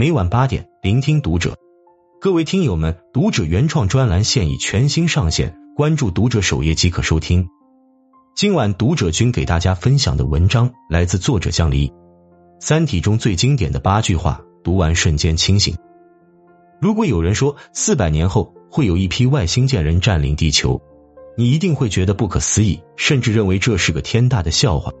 每晚八点，聆听读者。各位听友们，读者原创专栏现已全新上线，关注读者首页即可收听。今晚读者君给大家分享的文章来自作者江离，《三体》中最经典的八句话，读完瞬间清醒。如果有人说四百年后会有一批外星舰人占领地球，你一定会觉得不可思议，甚至认为这是个天大的笑话。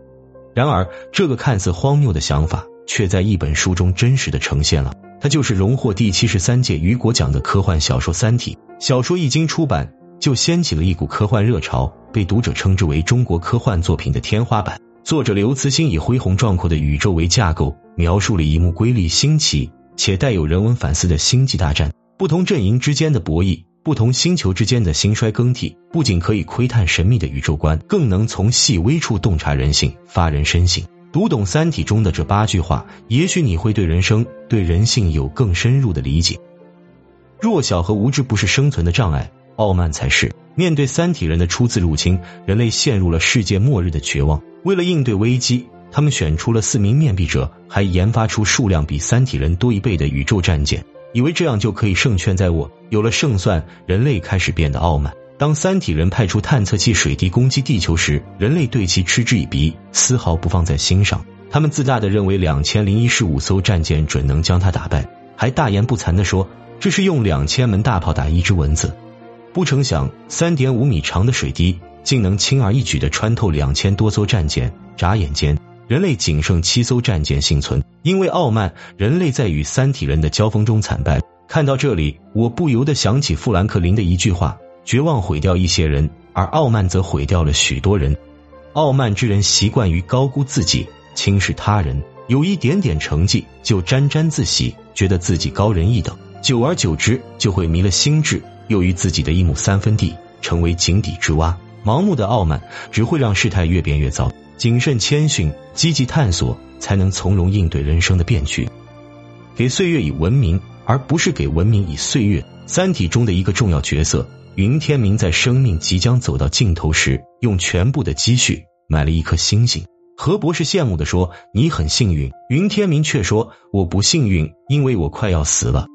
然而，这个看似荒谬的想法，却在一本书中真实的呈现了。它就是荣获第七十三届雨果奖的科幻小说《三体》。小说一经出版，就掀起了一股科幻热潮，被读者称之为中国科幻作品的天花板。作者刘慈欣以恢宏壮阔的宇宙为架构，描述了一幕瑰丽新奇且带有人文反思的星际大战，不同阵营之间的博弈。不同星球之间的兴衰更替，不仅可以窥探神秘的宇宙观，更能从细微处洞察人性，发人深省。读懂《三体》中的这八句话，也许你会对人生、对人性有更深入的理解。弱小和无知不是生存的障碍，傲慢才是。面对三体人的初次入侵，人类陷入了世界末日的绝望。为了应对危机，他们选出了四名面壁者，还研发出数量比三体人多一倍的宇宙战舰。以为这样就可以胜券在握，有了胜算，人类开始变得傲慢。当三体人派出探测器水滴攻击地球时，人类对其嗤之以鼻，丝毫不放在心上。他们自大的认为两千零一十五艘战舰准能将他打败，还大言不惭的说这是用两千门大炮打一只蚊子。不成想，三点五米长的水滴竟能轻而易举的穿透两千多艘战舰，眨眼间。人类仅剩七艘战舰幸存，因为傲慢，人类在与三体人的交锋中惨败。看到这里，我不由得想起富兰克林的一句话：绝望毁掉一些人，而傲慢则毁掉了许多人。傲慢之人习惯于高估自己，轻视他人，有一点点成绩就沾沾自喜，觉得自己高人一等，久而久之就会迷了心智，又于自己的一亩三分地成为井底之蛙。盲目的傲慢只会让事态越变越糟。谨慎谦逊，积极探索，才能从容应对人生的变局。给岁月以文明，而不是给文明以岁月。《三体》中的一个重要角色云天明，在生命即将走到尽头时，用全部的积蓄买了一颗星星。何博士羡慕的说：“你很幸运。”云天明却说：“我不幸运，因为我快要死了。”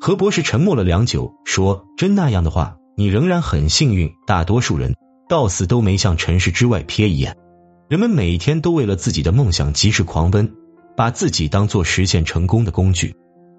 何博士沉默了良久，说：“真那样的话，你仍然很幸运。大多数人到死都没向尘世之外瞥一眼。”人们每天都为了自己的梦想疾驰狂奔，把自己当做实现成功的工具，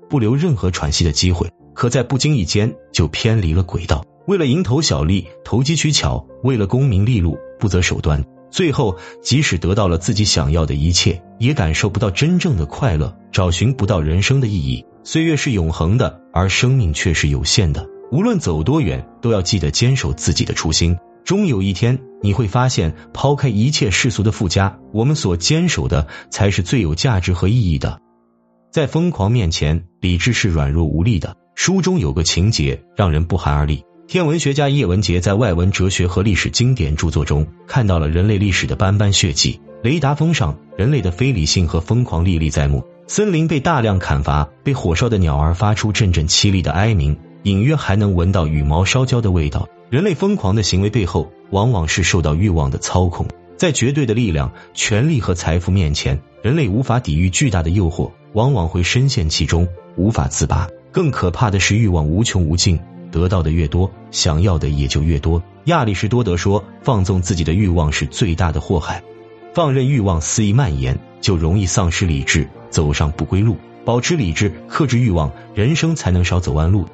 不留任何喘息的机会。可在不经意间就偏离了轨道，为了蝇头小利投机取巧，为了功名利禄不择手段，最后即使得到了自己想要的一切，也感受不到真正的快乐，找寻不到人生的意义。岁月是永恒的，而生命却是有限的。无论走多远，都要记得坚守自己的初心。终有一天，你会发现，抛开一切世俗的附加，我们所坚守的才是最有价值和意义的。在疯狂面前，理智是软弱无力的。书中有个情节让人不寒而栗：天文学家叶文洁在外文哲学和历史经典著作中看到了人类历史的斑斑血迹。雷达峰上，人类的非理性和疯狂历历在目；森林被大量砍伐，被火烧的鸟儿发出阵阵凄厉的哀鸣，隐约还能闻到羽毛烧焦的味道。人类疯狂的行为背后，往往是受到欲望的操控。在绝对的力量、权力和财富面前，人类无法抵御巨大的诱惑，往往会深陷其中，无法自拔。更可怕的是，欲望无穷无尽，得到的越多，想要的也就越多。亚里士多德说：“放纵自己的欲望是最大的祸害，放任欲望肆意蔓延，就容易丧失理智，走上不归路。保持理智，克制欲望，人生才能少走弯路。”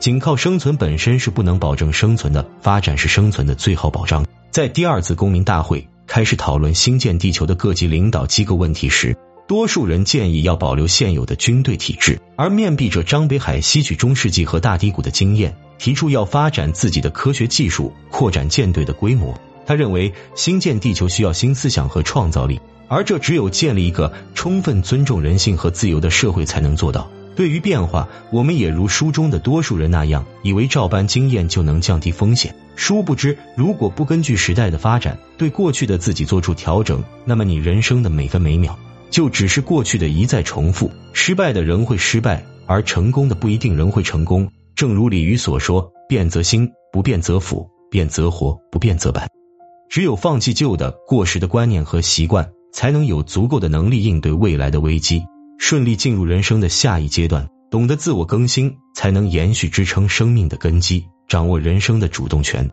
仅靠生存本身是不能保证生存的，发展是生存的最好保障。在第二次公民大会开始讨论新建地球的各级领导机构问题时，多数人建议要保留现有的军队体制，而面壁者张北海吸取中世纪和大低谷的经验，提出要发展自己的科学技术，扩展舰队的规模。他认为新建地球需要新思想和创造力，而这只有建立一个充分尊重人性和自由的社会才能做到。对于变化，我们也如书中的多数人那样，以为照搬经验就能降低风险。殊不知，如果不根据时代的发展，对过去的自己做出调整，那么你人生的每分每秒就只是过去的一再重复。失败的人会失败，而成功的不一定仍会成功。正如李渔所说：“变则兴，不变则腐；变则活，不变则败。”只有放弃旧的、过时的观念和习惯，才能有足够的能力应对未来的危机。顺利进入人生的下一阶段。懂得自我更新，才能延续支撑生命的根基，掌握人生的主动权。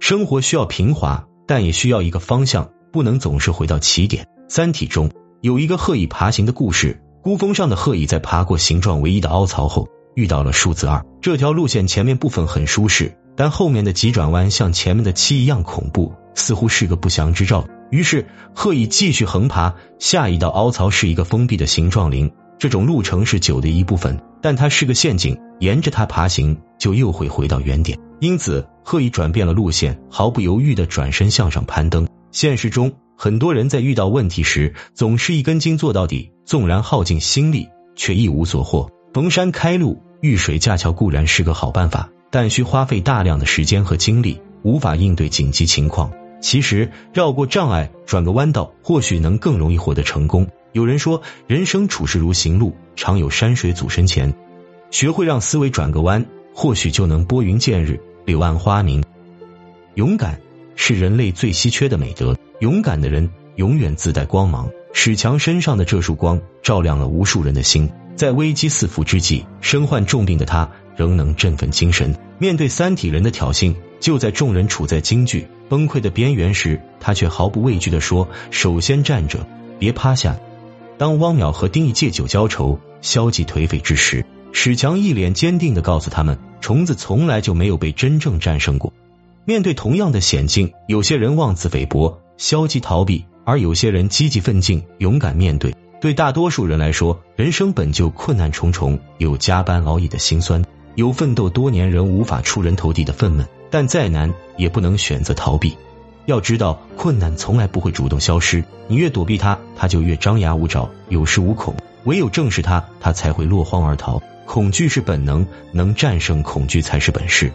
生活需要平滑，但也需要一个方向，不能总是回到起点。《三体》中有一个鹤蚁爬行的故事，孤峰上的鹤蚁在爬过形状唯一的凹槽后，遇到了数字二。这条路线前面部分很舒适，但后面的急转弯像前面的七一样恐怖，似乎是个不祥之兆。于是鹤蚁继续横爬，下一道凹槽是一个封闭的形状林。这种路程是酒的一部分，但它是个陷阱，沿着它爬行就又会回到原点。因此，鹤蚁转变了路线，毫不犹豫的转身向上攀登。现实中，很多人在遇到问题时，总是一根筋做到底，纵然耗尽心力，却一无所获。逢山开路，遇水架桥固然是个好办法，但需花费大量的时间和精力，无法应对紧急情况。其实，绕过障碍，转个弯道，或许能更容易获得成功。有人说，人生处事如行路，常有山水阻身前。学会让思维转个弯，或许就能拨云见日，柳暗花明。勇敢是人类最稀缺的美德，勇敢的人永远自带光芒。史强身上的这束光，照亮了无数人的心。在危机四伏之际，身患重病的他仍能振奋精神。面对三体人的挑衅，就在众人处在惊惧崩溃的边缘时，他却毫不畏惧地说：“首先站着，别趴下。”当汪淼和丁义借酒浇愁、消极颓废之时，史强一脸坚定的告诉他们：“虫子从来就没有被真正战胜过。”面对同样的险境，有些人妄自菲薄、消极逃避，而有些人积极奋进、勇敢面对。对大多数人来说，人生本就困难重重，有加班熬夜的辛酸，有奋斗多年仍无法出人头地的愤懑。但再难，也不能选择逃避。要知道，困难从来不会主动消失，你越躲避它，它就越张牙舞爪、有恃无恐。唯有正视它，它才会落荒而逃。恐惧是本能，能战胜恐惧才是本事。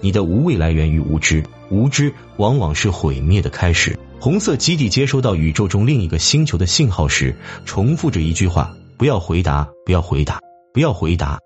你的无畏来源于无知，无知往往是毁灭的开始。红色基地接收到宇宙中另一个星球的信号时，重复着一句话：不要回答，不要回答，不要回答，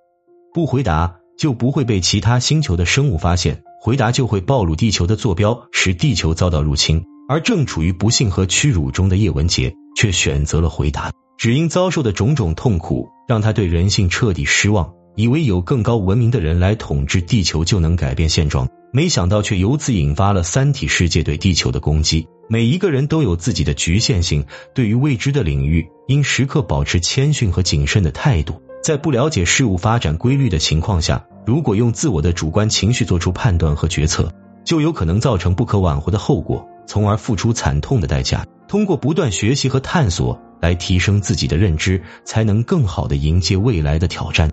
不回答就不会被其他星球的生物发现。回答就会暴露地球的坐标，使地球遭到入侵。而正处于不幸和屈辱中的叶文洁，却选择了回答。只因遭受的种种痛苦，让他对人性彻底失望，以为有更高文明的人来统治地球就能改变现状，没想到却由此引发了三体世界对地球的攻击。每一个人都有自己的局限性，对于未知的领域，应时刻保持谦逊和谨慎的态度。在不了解事物发展规律的情况下，如果用自我的主观情绪做出判断和决策，就有可能造成不可挽回的后果，从而付出惨痛的代价。通过不断学习和探索来提升自己的认知，才能更好的迎接未来的挑战。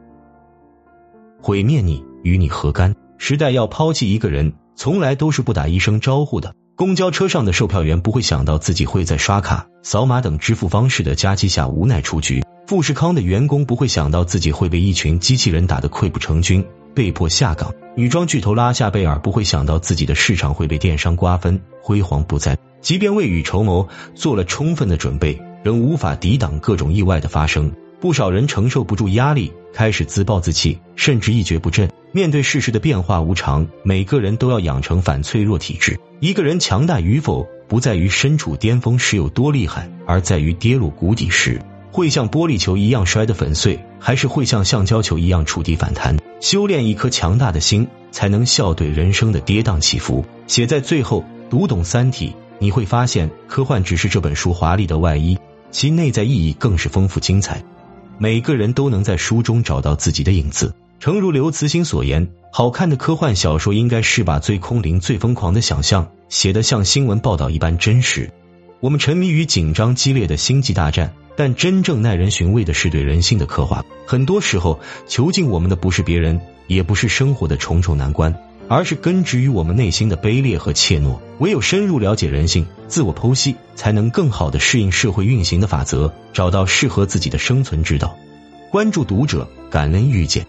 毁灭你与你何干？时代要抛弃一个人，从来都是不打一声招呼的。公交车上的售票员不会想到自己会在刷卡、扫码等支付方式的夹击下无奈出局。富士康的员工不会想到自己会被一群机器人打得溃不成军，被迫下岗；女装巨头拉夏贝尔不会想到自己的市场会被电商瓜分，辉煌不再。即便未雨绸缪，做了充分的准备，仍无法抵挡各种意外的发生。不少人承受不住压力，开始自暴自弃，甚至一蹶不振。面对世事的变化无常，每个人都要养成反脆弱体质。一个人强大与否，不在于身处巅峰时有多厉害，而在于跌落谷底时。会像玻璃球一样摔得粉碎，还是会像橡胶球一样触底反弹？修炼一颗强大的心，才能笑对人生的跌宕起伏。写在最后，读懂《三体》，你会发现，科幻只是这本书华丽的外衣，其内在意义更是丰富精彩。每个人都能在书中找到自己的影子。诚如刘慈欣所言，好看的科幻小说应该是把最空灵、最疯狂的想象写得像新闻报道一般真实。我们沉迷于紧张激烈的星际大战。但真正耐人寻味的是对人性的刻画。很多时候，囚禁我们的不是别人，也不是生活的重重难关，而是根植于我们内心的卑劣和怯懦。唯有深入了解人性，自我剖析，才能更好的适应社会运行的法则，找到适合自己的生存之道。关注读者，感恩遇见。